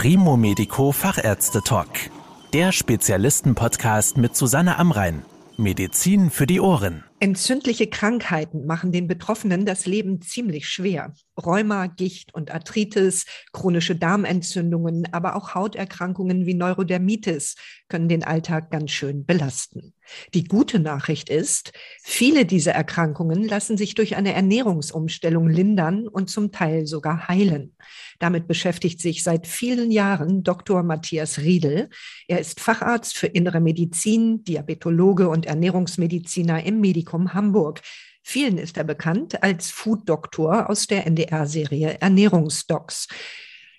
Primo Medico Fachärzte Talk. Der Spezialisten-Podcast mit Susanne Amrein. Medizin für die Ohren. Entzündliche Krankheiten machen den Betroffenen das Leben ziemlich schwer. Rheuma, Gicht und Arthritis, chronische Darmentzündungen, aber auch Hauterkrankungen wie Neurodermitis können den Alltag ganz schön belasten. Die gute Nachricht ist, viele dieser Erkrankungen lassen sich durch eine Ernährungsumstellung lindern und zum Teil sogar heilen. Damit beschäftigt sich seit vielen Jahren Dr. Matthias Riedel. Er ist Facharzt für innere Medizin, Diabetologe und Ernährungsmediziner im Medikum Hamburg. Vielen ist er bekannt als Food-Doktor aus der NDR-Serie Ernährungsdocs.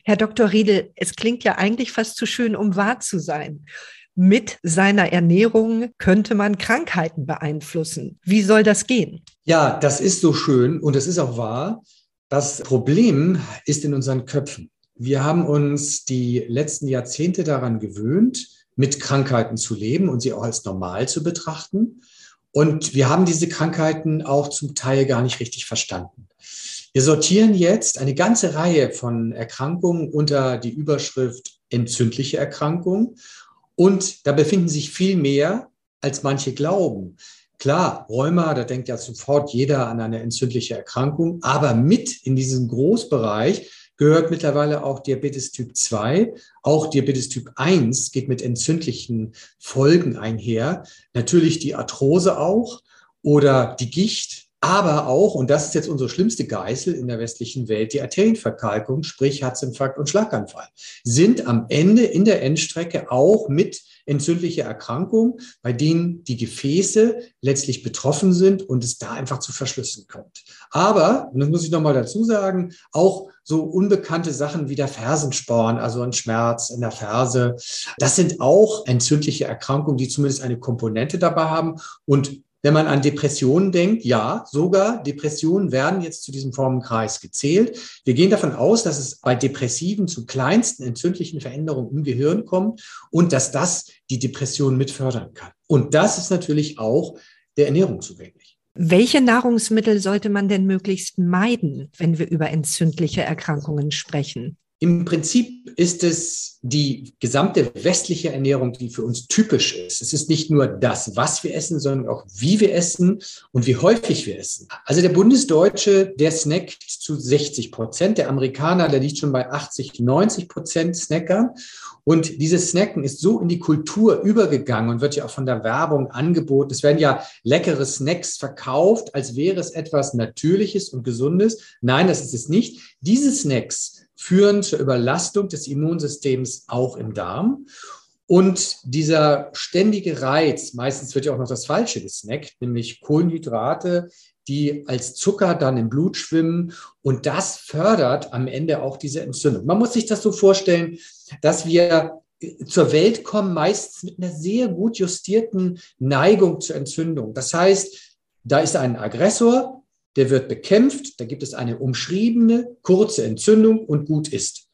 Herr Dr. Riedel, es klingt ja eigentlich fast zu schön, um wahr zu sein. Mit seiner Ernährung könnte man Krankheiten beeinflussen. Wie soll das gehen? Ja, das ist so schön und es ist auch wahr. Das Problem ist in unseren Köpfen. Wir haben uns die letzten Jahrzehnte daran gewöhnt, mit Krankheiten zu leben und sie auch als normal zu betrachten. Und wir haben diese Krankheiten auch zum Teil gar nicht richtig verstanden. Wir sortieren jetzt eine ganze Reihe von Erkrankungen unter die Überschrift entzündliche Erkrankung. Und da befinden sich viel mehr, als manche glauben. Klar, Rheuma, da denkt ja sofort jeder an eine entzündliche Erkrankung, aber mit in diesem Großbereich gehört mittlerweile auch Diabetes Typ 2. Auch Diabetes Typ 1 geht mit entzündlichen Folgen einher. Natürlich die Arthrose auch oder die Gicht, aber auch, und das ist jetzt unsere schlimmste Geißel in der westlichen Welt, die Arterienverkalkung, sprich Herzinfarkt und Schlaganfall, sind am Ende in der Endstrecke auch mit entzündliche Erkrankungen, bei denen die Gefäße letztlich betroffen sind und es da einfach zu Verschlüssen kommt. Aber, und das muss ich nochmal dazu sagen, auch so unbekannte Sachen wie der Fersensporn, also ein Schmerz in der Ferse, das sind auch entzündliche Erkrankungen, die zumindest eine Komponente dabei haben und wenn man an Depressionen denkt, ja, sogar Depressionen werden jetzt zu diesem Formenkreis gezählt. Wir gehen davon aus, dass es bei Depressiven zu kleinsten entzündlichen Veränderungen im Gehirn kommt und dass das die Depression mit fördern kann. Und das ist natürlich auch der Ernährung zugänglich. Welche Nahrungsmittel sollte man denn möglichst meiden, wenn wir über entzündliche Erkrankungen sprechen? Im Prinzip ist es die gesamte westliche Ernährung, die für uns typisch ist. Es ist nicht nur das, was wir essen, sondern auch wie wir essen und wie häufig wir essen. Also der Bundesdeutsche, der snackt zu 60 Prozent. Der Amerikaner, der liegt schon bei 80, 90 Prozent Snackern. Und dieses Snacken ist so in die Kultur übergegangen und wird ja auch von der Werbung angeboten. Es werden ja leckere Snacks verkauft, als wäre es etwas Natürliches und Gesundes. Nein, das ist es nicht. Diese Snacks führen zur Überlastung des Immunsystems auch im Darm. Und dieser ständige Reiz, meistens wird ja auch noch das Falsche gesnackt, nämlich Kohlenhydrate, die als Zucker dann im Blut schwimmen. Und das fördert am Ende auch diese Entzündung. Man muss sich das so vorstellen, dass wir zur Welt kommen, meistens mit einer sehr gut justierten Neigung zur Entzündung. Das heißt, da ist ein Aggressor, der wird bekämpft, da gibt es eine umschriebene kurze Entzündung und gut ist.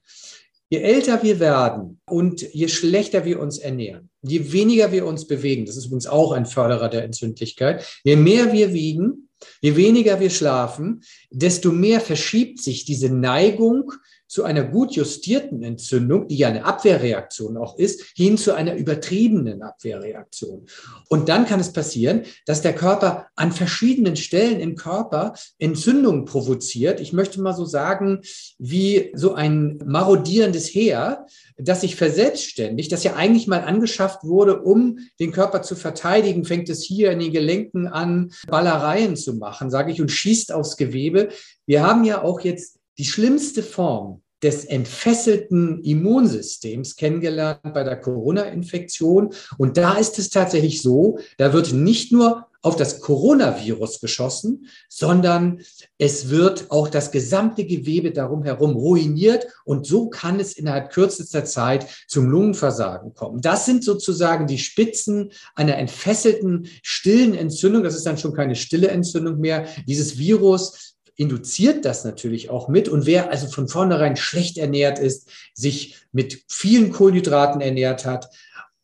Je älter wir werden und je schlechter wir uns ernähren, je weniger wir uns bewegen, das ist übrigens auch ein Förderer der Entzündlichkeit, je mehr wir wiegen, je weniger wir schlafen, desto mehr verschiebt sich diese Neigung zu einer gut justierten Entzündung, die ja eine Abwehrreaktion auch ist, hin zu einer übertriebenen Abwehrreaktion. Und dann kann es passieren, dass der Körper an verschiedenen Stellen im Körper Entzündungen provoziert. Ich möchte mal so sagen, wie so ein marodierendes Heer, das sich verselbstständigt, das ja eigentlich mal angeschafft wurde, um den Körper zu verteidigen, fängt es hier in den Gelenken an, Ballereien zu machen, sage ich, und schießt aufs Gewebe. Wir haben ja auch jetzt die schlimmste Form des entfesselten Immunsystems kennengelernt bei der Corona-Infektion. Und da ist es tatsächlich so, da wird nicht nur auf das Coronavirus geschossen, sondern es wird auch das gesamte Gewebe darum herum ruiniert und so kann es innerhalb kürzester Zeit zum Lungenversagen kommen. Das sind sozusagen die Spitzen einer entfesselten, stillen Entzündung. Das ist dann schon keine stille Entzündung mehr. Dieses Virus induziert das natürlich auch mit. Und wer also von vornherein schlecht ernährt ist, sich mit vielen Kohlenhydraten ernährt hat,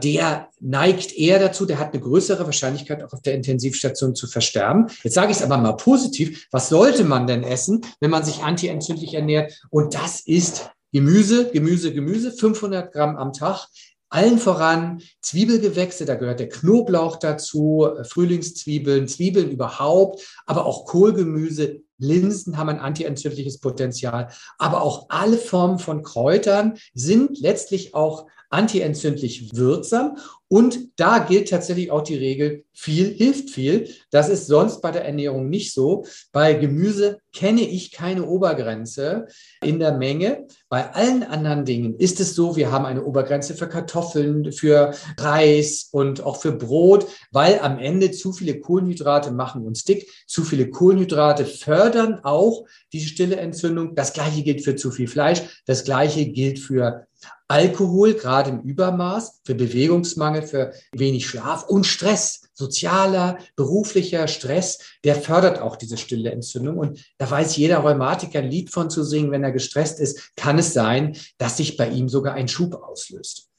der neigt eher dazu, der hat eine größere Wahrscheinlichkeit, auch auf der Intensivstation zu versterben. Jetzt sage ich es aber mal positiv. Was sollte man denn essen, wenn man sich antientzündlich ernährt? Und das ist Gemüse, Gemüse, Gemüse, 500 Gramm am Tag. Allen voran Zwiebelgewächse, da gehört der Knoblauch dazu, äh, Frühlingszwiebeln, Zwiebeln überhaupt, aber auch Kohlgemüse, Linsen haben ein antientzündliches Potenzial, aber auch alle Formen von Kräutern sind letztlich auch antientzündlich wirksam. Und da gilt tatsächlich auch die Regel, viel hilft viel. Das ist sonst bei der Ernährung nicht so. Bei Gemüse kenne ich keine Obergrenze in der Menge. Bei allen anderen Dingen ist es so, wir haben eine Obergrenze für Kartoffeln, für Reis und auch für Brot, weil am Ende zu viele Kohlenhydrate machen uns dick. Zu viele Kohlenhydrate fördern auch die stille Entzündung. Das gleiche gilt für zu viel Fleisch. Das gleiche gilt für Alkohol, gerade im Übermaß, für Bewegungsmangel, für wenig Schlaf und Stress, sozialer, beruflicher Stress, der fördert auch diese stille Entzündung. Und da weiß jeder Rheumatiker ein Lied von zu singen, wenn er gestresst ist, kann es sein, dass sich bei ihm sogar ein Schub auslöst.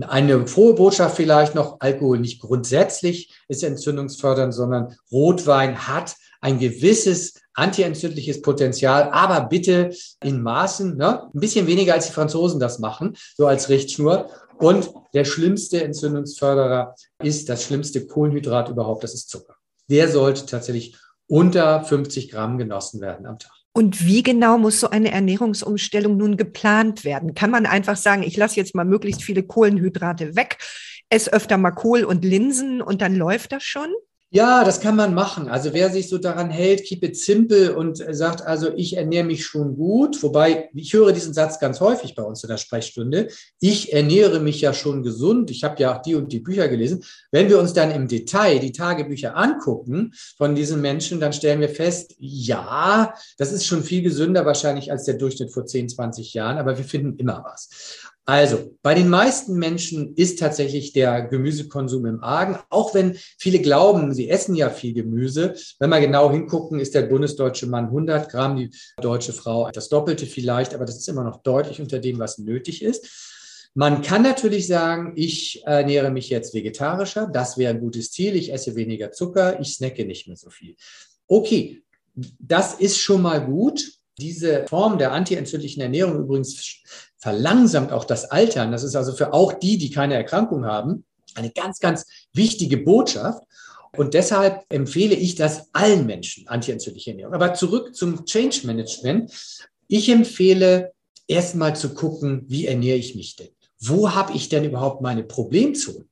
Eine frohe Botschaft vielleicht noch, Alkohol nicht grundsätzlich ist entzündungsfördernd, sondern Rotwein hat ein gewisses antientzündliches Potenzial, aber bitte in Maßen, ne? ein bisschen weniger als die Franzosen das machen, so als Richtschnur. Und der schlimmste Entzündungsförderer ist das schlimmste Kohlenhydrat überhaupt, das ist Zucker. Der sollte tatsächlich unter 50 Gramm genossen werden am Tag. Und wie genau muss so eine Ernährungsumstellung nun geplant werden? Kann man einfach sagen, ich lasse jetzt mal möglichst viele Kohlenhydrate weg, esse öfter mal Kohl und Linsen und dann läuft das schon? Ja, das kann man machen. Also wer sich so daran hält, keep it simple und sagt, also ich ernähre mich schon gut, wobei ich höre diesen Satz ganz häufig bei uns in der Sprechstunde. Ich ernähre mich ja schon gesund. Ich habe ja auch die und die Bücher gelesen. Wenn wir uns dann im Detail die Tagebücher angucken von diesen Menschen, dann stellen wir fest, ja, das ist schon viel gesünder wahrscheinlich als der Durchschnitt vor 10, 20 Jahren, aber wir finden immer was. Also, bei den meisten Menschen ist tatsächlich der Gemüsekonsum im Argen, auch wenn viele glauben, sie essen ja viel Gemüse. Wenn wir genau hingucken, ist der bundesdeutsche Mann 100 Gramm, die deutsche Frau das Doppelte vielleicht, aber das ist immer noch deutlich unter dem, was nötig ist. Man kann natürlich sagen, ich ernähre mich jetzt vegetarischer, das wäre ein gutes Ziel, ich esse weniger Zucker, ich snacke nicht mehr so viel. Okay, das ist schon mal gut. Diese Form der antientzündlichen Ernährung übrigens verlangsamt auch das Altern. Das ist also für auch die, die keine Erkrankung haben, eine ganz, ganz wichtige Botschaft. Und deshalb empfehle ich das allen Menschen, antientzündliche Ernährung. Aber zurück zum Change Management. Ich empfehle erstmal zu gucken, wie ernähre ich mich denn? Wo habe ich denn überhaupt meine Problemzonen?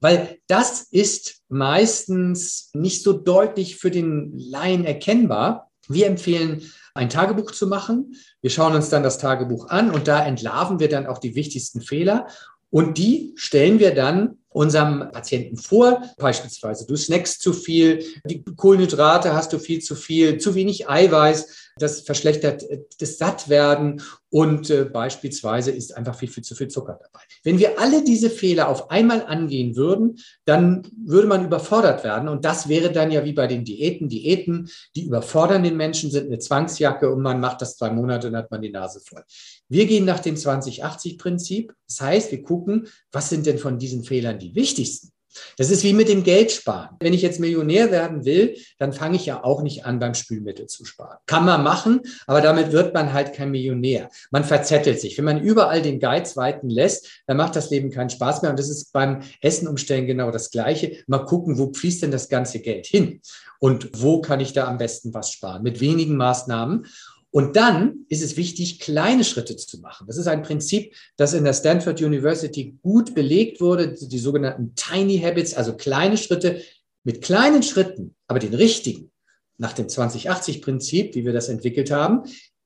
Weil das ist meistens nicht so deutlich für den Laien erkennbar. Wir empfehlen ein Tagebuch zu machen. Wir schauen uns dann das Tagebuch an und da entlarven wir dann auch die wichtigsten Fehler und die stellen wir dann unserem Patienten vor. Beispielsweise, du snackst zu viel, die Kohlenhydrate hast du viel zu viel, zu wenig Eiweiß, das verschlechtert äh, das Sattwerden und äh, beispielsweise ist einfach viel, viel zu viel Zucker dabei. Wenn wir alle diese Fehler auf einmal angehen würden, dann würde man überfordert werden und das wäre dann ja wie bei den Diäten. Diäten, die überfordern den Menschen, sind eine Zwangsjacke und man macht das zwei Monate und hat man die Nase voll. Wir gehen nach dem 2080-Prinzip. Das heißt, wir gucken, was sind denn von diesen Fehlern die wichtigsten? Das ist wie mit dem Geld sparen. Wenn ich jetzt Millionär werden will, dann fange ich ja auch nicht an, beim Spülmittel zu sparen. Kann man machen, aber damit wird man halt kein Millionär. Man verzettelt sich. Wenn man überall den Geiz weiten lässt, dann macht das Leben keinen Spaß mehr. Und das ist beim Essen umstellen genau das Gleiche. Mal gucken, wo fließt denn das ganze Geld hin? Und wo kann ich da am besten was sparen? Mit wenigen Maßnahmen. Und dann ist es wichtig, kleine Schritte zu machen. Das ist ein Prinzip, das in der Stanford University gut belegt wurde, die sogenannten Tiny Habits, also kleine Schritte. Mit kleinen Schritten, aber den richtigen, nach dem 2080-Prinzip, wie wir das entwickelt haben,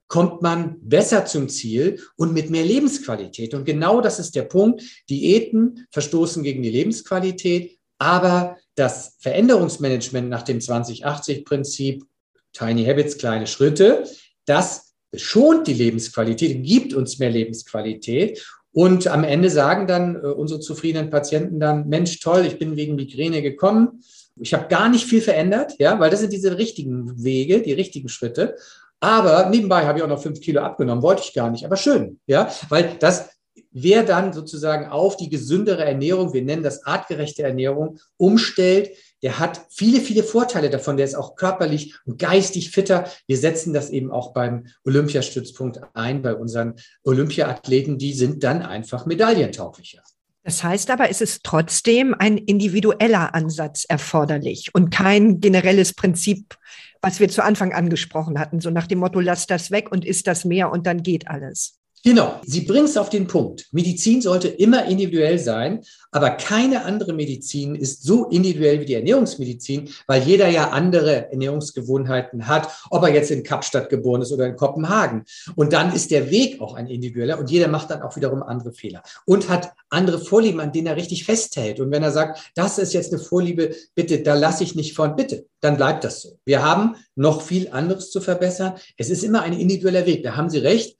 kommt man besser zum Ziel und mit mehr Lebensqualität. Und genau das ist der Punkt. Diäten verstoßen gegen die Lebensqualität, aber das Veränderungsmanagement nach dem 2080-Prinzip, Tiny Habits, kleine Schritte, das schont die Lebensqualität, gibt uns mehr Lebensqualität. Und am Ende sagen dann äh, unsere zufriedenen Patienten dann, Mensch, toll, ich bin wegen Migräne gekommen. Ich habe gar nicht viel verändert, ja, weil das sind diese richtigen Wege, die richtigen Schritte. Aber nebenbei habe ich auch noch fünf Kilo abgenommen, wollte ich gar nicht, aber schön, ja, weil das wer dann sozusagen auf die gesündere Ernährung, wir nennen das artgerechte Ernährung, umstellt, der hat viele, viele Vorteile davon. Der ist auch körperlich und geistig fitter. Wir setzen das eben auch beim Olympiastützpunkt ein, bei unseren Olympiathleten. Die sind dann einfach medaillentauglicher. Das heißt aber, es ist trotzdem ein individueller Ansatz erforderlich und kein generelles Prinzip, was wir zu Anfang angesprochen hatten, so nach dem Motto, lass das weg und isst das mehr und dann geht alles. Genau, Sie bringen es auf den Punkt. Medizin sollte immer individuell sein, aber keine andere Medizin ist so individuell wie die Ernährungsmedizin, weil jeder ja andere Ernährungsgewohnheiten hat, ob er jetzt in Kapstadt geboren ist oder in Kopenhagen. Und dann ist der Weg auch ein individueller und jeder macht dann auch wiederum andere Fehler und hat andere Vorlieben, an denen er richtig festhält. Und wenn er sagt, das ist jetzt eine Vorliebe, bitte, da lasse ich nicht von, bitte, dann bleibt das so. Wir haben noch viel anderes zu verbessern. Es ist immer ein individueller Weg. Da haben Sie recht.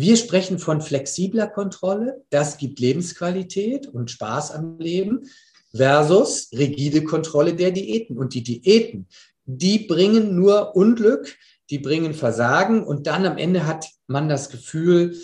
Wir sprechen von flexibler Kontrolle, das gibt Lebensqualität und Spaß am Leben, versus rigide Kontrolle der Diäten. Und die Diäten, die bringen nur Unglück, die bringen Versagen und dann am Ende hat man das Gefühl,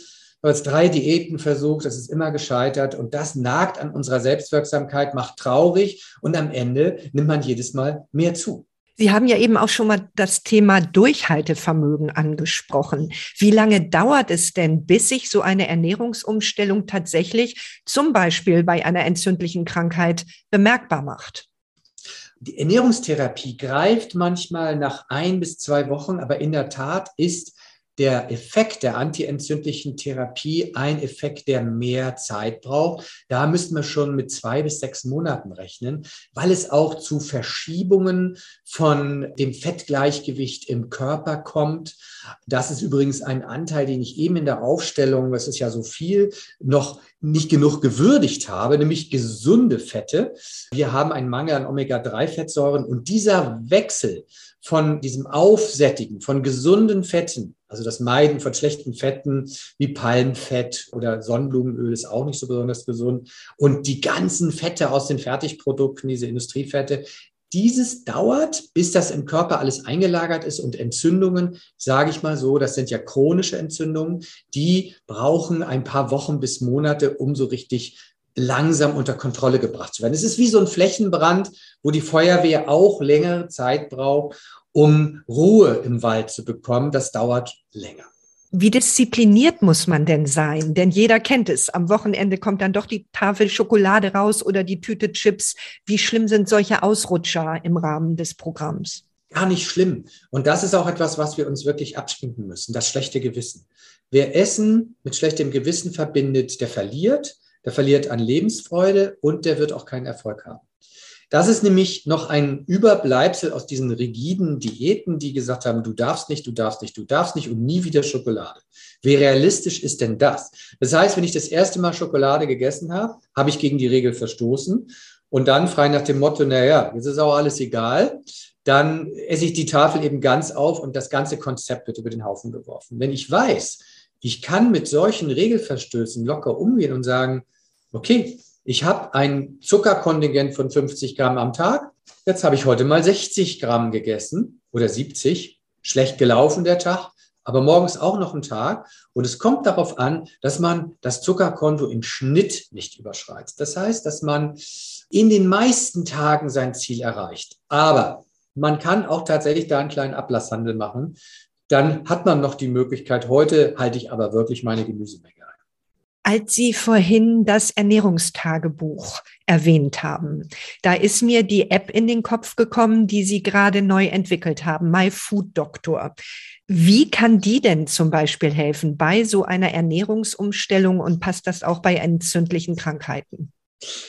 du hast drei Diäten versucht, das ist immer gescheitert und das nagt an unserer Selbstwirksamkeit, macht traurig und am Ende nimmt man jedes Mal mehr zu. Sie haben ja eben auch schon mal das Thema Durchhaltevermögen angesprochen. Wie lange dauert es denn, bis sich so eine Ernährungsumstellung tatsächlich zum Beispiel bei einer entzündlichen Krankheit bemerkbar macht? Die Ernährungstherapie greift manchmal nach ein bis zwei Wochen, aber in der Tat ist der Effekt der antientzündlichen Therapie ein Effekt, der mehr Zeit braucht. Da müssten wir schon mit zwei bis sechs Monaten rechnen, weil es auch zu Verschiebungen von dem Fettgleichgewicht im Körper kommt. Das ist übrigens ein Anteil, den ich eben in der Aufstellung, das ist ja so viel, noch nicht genug gewürdigt habe, nämlich gesunde Fette. Wir haben einen Mangel an Omega-3-Fettsäuren und dieser Wechsel von diesem Aufsättigen von gesunden Fetten, also das Meiden von schlechten Fetten wie Palmfett oder Sonnenblumenöl ist auch nicht so besonders gesund. Und die ganzen Fette aus den Fertigprodukten, diese Industriefette, dieses dauert, bis das im Körper alles eingelagert ist und Entzündungen, sage ich mal so, das sind ja chronische Entzündungen, die brauchen ein paar Wochen bis Monate, um so richtig langsam unter Kontrolle gebracht zu werden. Es ist wie so ein Flächenbrand, wo die Feuerwehr auch längere Zeit braucht, um Ruhe im Wald zu bekommen. Das dauert länger. Wie diszipliniert muss man denn sein? Denn jeder kennt es. Am Wochenende kommt dann doch die Tafel Schokolade raus oder die Tüte Chips. Wie schlimm sind solche Ausrutscher im Rahmen des Programms? Gar nicht schlimm. Und das ist auch etwas, was wir uns wirklich abschminken müssen, das schlechte Gewissen. Wer Essen mit schlechtem Gewissen verbindet, der verliert der verliert an Lebensfreude und der wird auch keinen Erfolg haben. Das ist nämlich noch ein Überbleibsel aus diesen rigiden Diäten, die gesagt haben, du darfst nicht, du darfst nicht, du darfst nicht und nie wieder Schokolade. Wie realistisch ist denn das? Das heißt, wenn ich das erste Mal Schokolade gegessen habe, habe ich gegen die Regel verstoßen und dann frei nach dem Motto, naja, jetzt ist auch alles egal, dann esse ich die Tafel eben ganz auf und das ganze Konzept wird über den Haufen geworfen. Wenn ich weiß, ich kann mit solchen Regelverstößen locker umgehen und sagen, okay, ich habe ein Zuckerkontingent von 50 Gramm am Tag. Jetzt habe ich heute mal 60 Gramm gegessen oder 70. Schlecht gelaufen der Tag, aber morgens auch noch ein Tag. Und es kommt darauf an, dass man das Zuckerkonto im Schnitt nicht überschreitet. Das heißt, dass man in den meisten Tagen sein Ziel erreicht. Aber man kann auch tatsächlich da einen kleinen Ablasshandel machen. Dann hat man noch die Möglichkeit, heute halte ich aber wirklich meine Gemüsemenge als Sie vorhin das Ernährungstagebuch erwähnt haben, da ist mir die App in den Kopf gekommen, die Sie gerade neu entwickelt haben, My Food Doctor. Wie kann die denn zum Beispiel helfen bei so einer Ernährungsumstellung und passt das auch bei entzündlichen Krankheiten?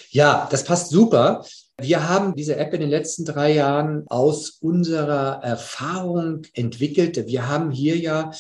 Ja, das passt super. Wir haben diese App in den letzten drei Jahren aus unserer Erfahrung entwickelt. Wir haben hier ja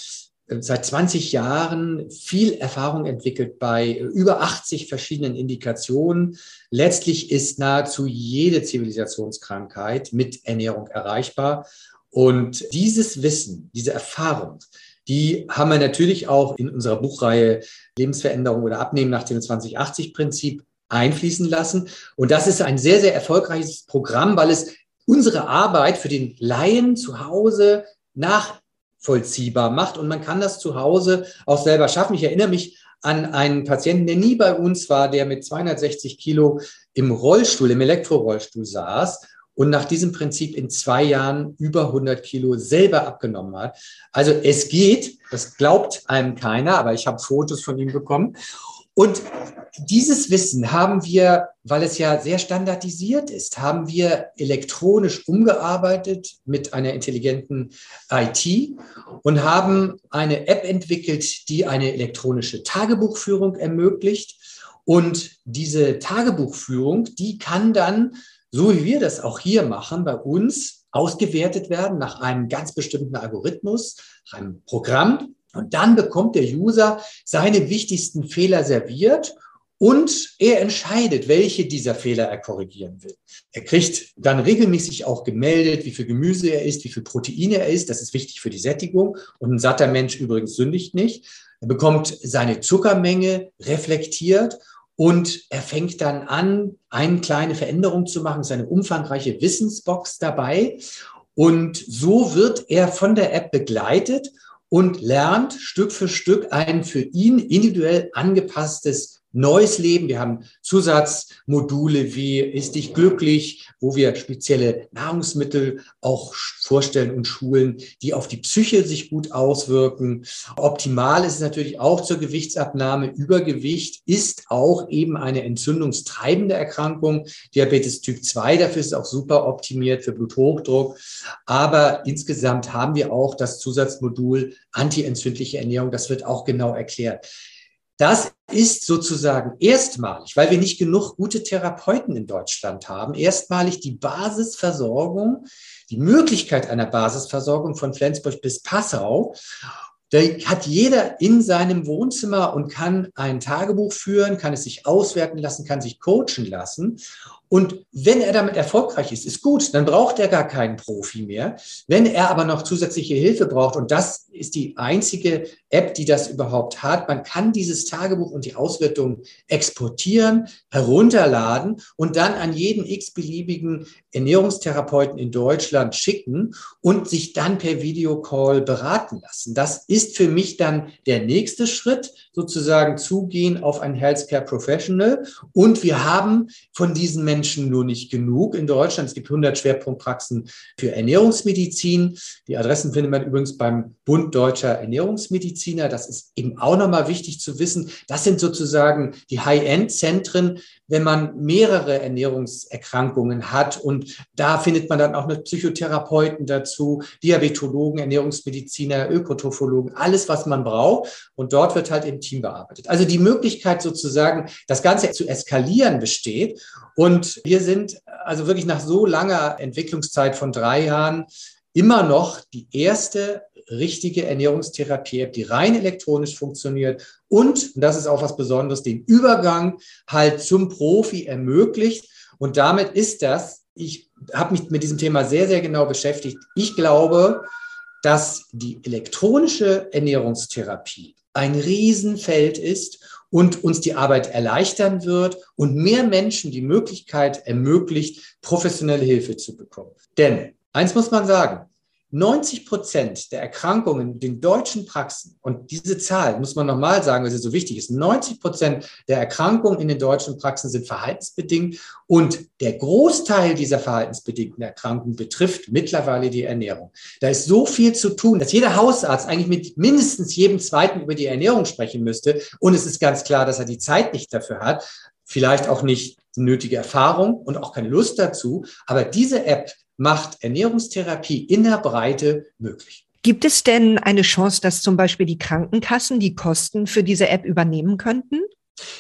seit 20 Jahren viel Erfahrung entwickelt bei über 80 verschiedenen Indikationen. Letztlich ist nahezu jede Zivilisationskrankheit mit Ernährung erreichbar. Und dieses Wissen, diese Erfahrung, die haben wir natürlich auch in unserer Buchreihe Lebensveränderung oder Abnehmen nach dem 2080-Prinzip einfließen lassen. Und das ist ein sehr, sehr erfolgreiches Programm, weil es unsere Arbeit für den Laien zu Hause nach vollziehbar macht. Und man kann das zu Hause auch selber schaffen. Ich erinnere mich an einen Patienten, der nie bei uns war, der mit 260 Kilo im Rollstuhl, im Elektrorollstuhl saß und nach diesem Prinzip in zwei Jahren über 100 Kilo selber abgenommen hat. Also es geht, das glaubt einem keiner, aber ich habe Fotos von ihm bekommen. Und dieses Wissen haben wir, weil es ja sehr standardisiert ist, haben wir elektronisch umgearbeitet mit einer intelligenten IT und haben eine App entwickelt, die eine elektronische Tagebuchführung ermöglicht. Und diese Tagebuchführung, die kann dann, so wie wir das auch hier machen, bei uns ausgewertet werden nach einem ganz bestimmten Algorithmus, einem Programm. Und dann bekommt der User seine wichtigsten Fehler serviert und er entscheidet, welche dieser Fehler er korrigieren will. Er kriegt dann regelmäßig auch gemeldet, wie viel Gemüse er isst, wie viel Proteine er isst. Das ist wichtig für die Sättigung. Und ein satter Mensch übrigens sündigt nicht. Er bekommt seine Zuckermenge reflektiert und er fängt dann an, eine kleine Veränderung zu machen, seine umfangreiche Wissensbox dabei. Und so wird er von der App begleitet und lernt Stück für Stück ein für ihn individuell angepasstes neues Leben. Wir haben Zusatzmodule wie Ist dich glücklich, wo wir spezielle Nahrungsmittel auch vorstellen und schulen, die auf die Psyche sich gut auswirken. Optimal ist es natürlich auch zur Gewichtsabnahme. Übergewicht ist auch eben eine entzündungstreibende Erkrankung. Diabetes Typ 2, dafür ist es auch super optimiert für Bluthochdruck. Aber insgesamt haben wir auch das Zusatzmodul antientzündliche Ernährung. Das wird auch genau erklärt. Das ist sozusagen erstmalig, weil wir nicht genug gute Therapeuten in Deutschland haben, erstmalig die Basisversorgung, die Möglichkeit einer Basisversorgung von Flensburg bis Passau. Da hat jeder in seinem Wohnzimmer und kann ein Tagebuch führen, kann es sich auswerten lassen, kann sich coachen lassen. Und wenn er damit erfolgreich ist, ist gut, dann braucht er gar keinen Profi mehr. Wenn er aber noch zusätzliche Hilfe braucht, und das ist die einzige App, die das überhaupt hat, man kann dieses Tagebuch und die Auswertung exportieren, herunterladen und dann an jeden x-beliebigen Ernährungstherapeuten in Deutschland schicken und sich dann per Videocall beraten lassen. Das ist für mich dann der nächste Schritt, sozusagen zugehen auf ein Healthcare Professional. Und wir haben von diesen Menschen Menschen nur nicht genug in Deutschland. Es gibt 100 Schwerpunktpraxen für Ernährungsmedizin. Die Adressen findet man übrigens beim Bund Deutscher Ernährungsmediziner. Das ist eben auch nochmal wichtig zu wissen. Das sind sozusagen die High-End-Zentren, wenn man mehrere Ernährungserkrankungen hat. Und da findet man dann auch eine Psychotherapeuten dazu, Diabetologen, Ernährungsmediziner, Ökotrophologen, alles, was man braucht. Und dort wird halt im Team bearbeitet. Also die Möglichkeit sozusagen, das Ganze zu eskalieren besteht. Und wir sind also wirklich nach so langer Entwicklungszeit von drei Jahren immer noch die erste richtige Ernährungstherapie-App, die rein elektronisch funktioniert und, und das ist auch was Besonderes, den Übergang halt zum Profi ermöglicht. Und damit ist das, ich habe mich mit diesem Thema sehr, sehr genau beschäftigt. Ich glaube, dass die elektronische Ernährungstherapie ein Riesenfeld ist und uns die Arbeit erleichtern wird und mehr Menschen die Möglichkeit ermöglicht, professionelle Hilfe zu bekommen. Denn eins muss man sagen, 90 Prozent der Erkrankungen in den deutschen Praxen, und diese Zahl muss man nochmal sagen, weil sie so wichtig ist, 90 Prozent der Erkrankungen in den deutschen Praxen sind verhaltensbedingt und der Großteil dieser verhaltensbedingten Erkrankungen betrifft mittlerweile die Ernährung. Da ist so viel zu tun, dass jeder Hausarzt eigentlich mit mindestens jedem Zweiten über die Ernährung sprechen müsste. Und es ist ganz klar, dass er die Zeit nicht dafür hat, vielleicht auch nicht nötige Erfahrung und auch keine Lust dazu. Aber diese App macht Ernährungstherapie in der Breite möglich. Gibt es denn eine Chance, dass zum Beispiel die Krankenkassen die Kosten für diese App übernehmen könnten?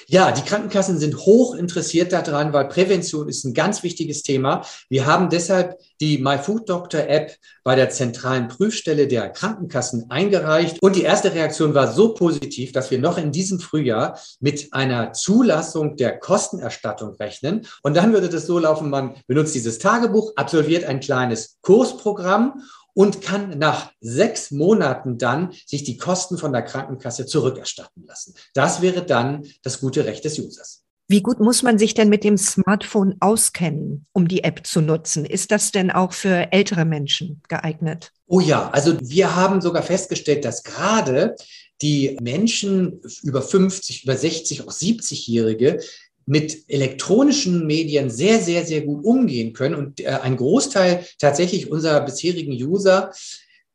Ja, die Krankenkassen sind hoch interessiert daran, weil Prävention ist ein ganz wichtiges Thema. Wir haben deshalb die MyFoodDoctor-App bei der zentralen Prüfstelle der Krankenkassen eingereicht. Und die erste Reaktion war so positiv, dass wir noch in diesem Frühjahr mit einer Zulassung der Kostenerstattung rechnen. Und dann würde das so laufen, man benutzt dieses Tagebuch, absolviert ein kleines Kursprogramm und kann nach sechs Monaten dann sich die Kosten von der Krankenkasse zurückerstatten lassen. Das wäre dann das gute Recht des Users. Wie gut muss man sich denn mit dem Smartphone auskennen, um die App zu nutzen? Ist das denn auch für ältere Menschen geeignet? Oh ja, also wir haben sogar festgestellt, dass gerade die Menschen über 50, über 60, auch 70-Jährige mit elektronischen Medien sehr, sehr, sehr gut umgehen können. Und äh, ein Großteil tatsächlich unserer bisherigen User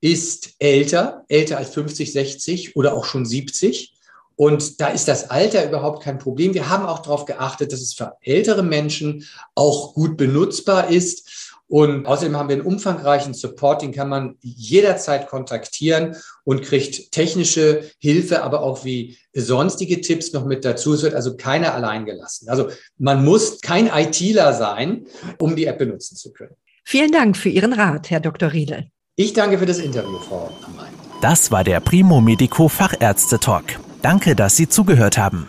ist älter, älter als 50, 60 oder auch schon 70. Und da ist das Alter überhaupt kein Problem. Wir haben auch darauf geachtet, dass es für ältere Menschen auch gut benutzbar ist. Und außerdem haben wir einen umfangreichen Support, den kann man jederzeit kontaktieren und kriegt technische Hilfe, aber auch wie sonstige Tipps noch mit dazu. Es wird also keiner allein gelassen. Also man muss kein ITler sein, um die App benutzen zu können. Vielen Dank für Ihren Rat, Herr Dr. Riedel. Ich danke für das Interview, Frau Amrein. Das war der Primo Medico Fachärzte Talk. Danke, dass Sie zugehört haben.